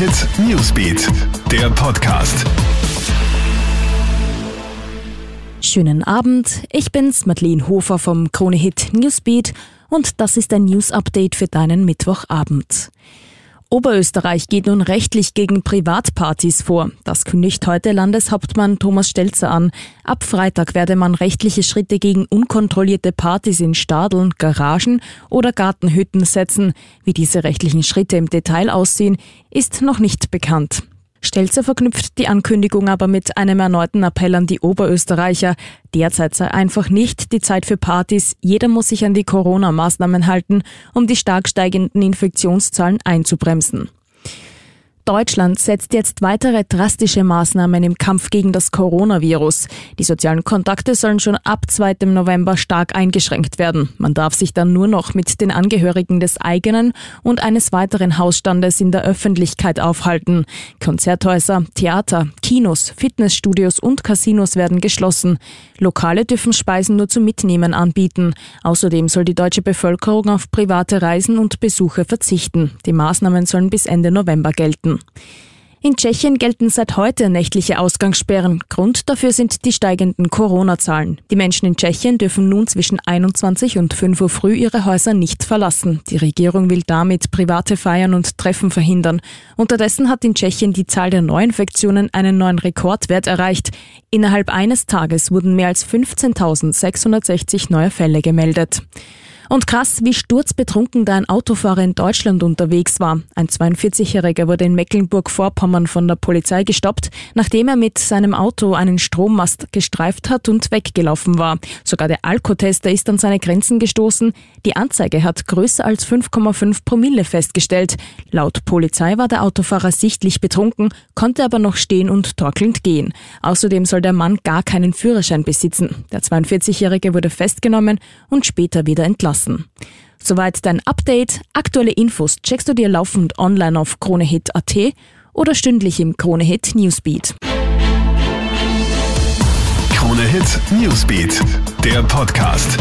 Hit Newsbeat, der Podcast. Schönen Abend, ich bin's, Madeleine Hofer vom Krone Hit Newsbeat und das ist ein News Update für deinen Mittwochabend. Oberösterreich geht nun rechtlich gegen Privatpartys vor. Das kündigt heute Landeshauptmann Thomas Stelzer an. Ab Freitag werde man rechtliche Schritte gegen unkontrollierte Partys in Stadeln, Garagen oder Gartenhütten setzen. Wie diese rechtlichen Schritte im Detail aussehen, ist noch nicht bekannt. Stelzer verknüpft die Ankündigung aber mit einem erneuten Appell an die Oberösterreicher. Derzeit sei einfach nicht die Zeit für Partys. Jeder muss sich an die Corona-Maßnahmen halten, um die stark steigenden Infektionszahlen einzubremsen. Deutschland setzt jetzt weitere drastische Maßnahmen im Kampf gegen das Coronavirus. Die sozialen Kontakte sollen schon ab 2. November stark eingeschränkt werden. Man darf sich dann nur noch mit den Angehörigen des eigenen und eines weiteren Hausstandes in der Öffentlichkeit aufhalten. Konzerthäuser, Theater, Kinos, Fitnessstudios und Casinos werden geschlossen. Lokale dürfen Speisen nur zum Mitnehmen anbieten. Außerdem soll die deutsche Bevölkerung auf private Reisen und Besuche verzichten. Die Maßnahmen sollen bis Ende November gelten. In Tschechien gelten seit heute nächtliche Ausgangssperren. Grund dafür sind die steigenden Corona-Zahlen. Die Menschen in Tschechien dürfen nun zwischen 21 und 5 Uhr früh ihre Häuser nicht verlassen. Die Regierung will damit private Feiern und Treffen verhindern. Unterdessen hat in Tschechien die Zahl der Neuinfektionen einen neuen Rekordwert erreicht. Innerhalb eines Tages wurden mehr als 15.660 neue Fälle gemeldet. Und krass, wie sturzbetrunken da ein Autofahrer in Deutschland unterwegs war. Ein 42-Jähriger wurde in Mecklenburg-Vorpommern von der Polizei gestoppt, nachdem er mit seinem Auto einen Strommast gestreift hat und weggelaufen war. Sogar der Alkotester ist an seine Grenzen gestoßen. Die Anzeige hat größer als 5,5 Promille festgestellt. Laut Polizei war der Autofahrer sichtlich betrunken, konnte aber noch stehen und torkelnd gehen. Außerdem soll der Mann gar keinen Führerschein besitzen. Der 42-Jährige wurde festgenommen und später wieder entlassen lassen. Soweit dein Update. Aktuelle Infos checkst du dir laufend online auf kronehit.at oder stündlich im Kronehit Newsbeat. Kronehit Newsbeat, der Podcast.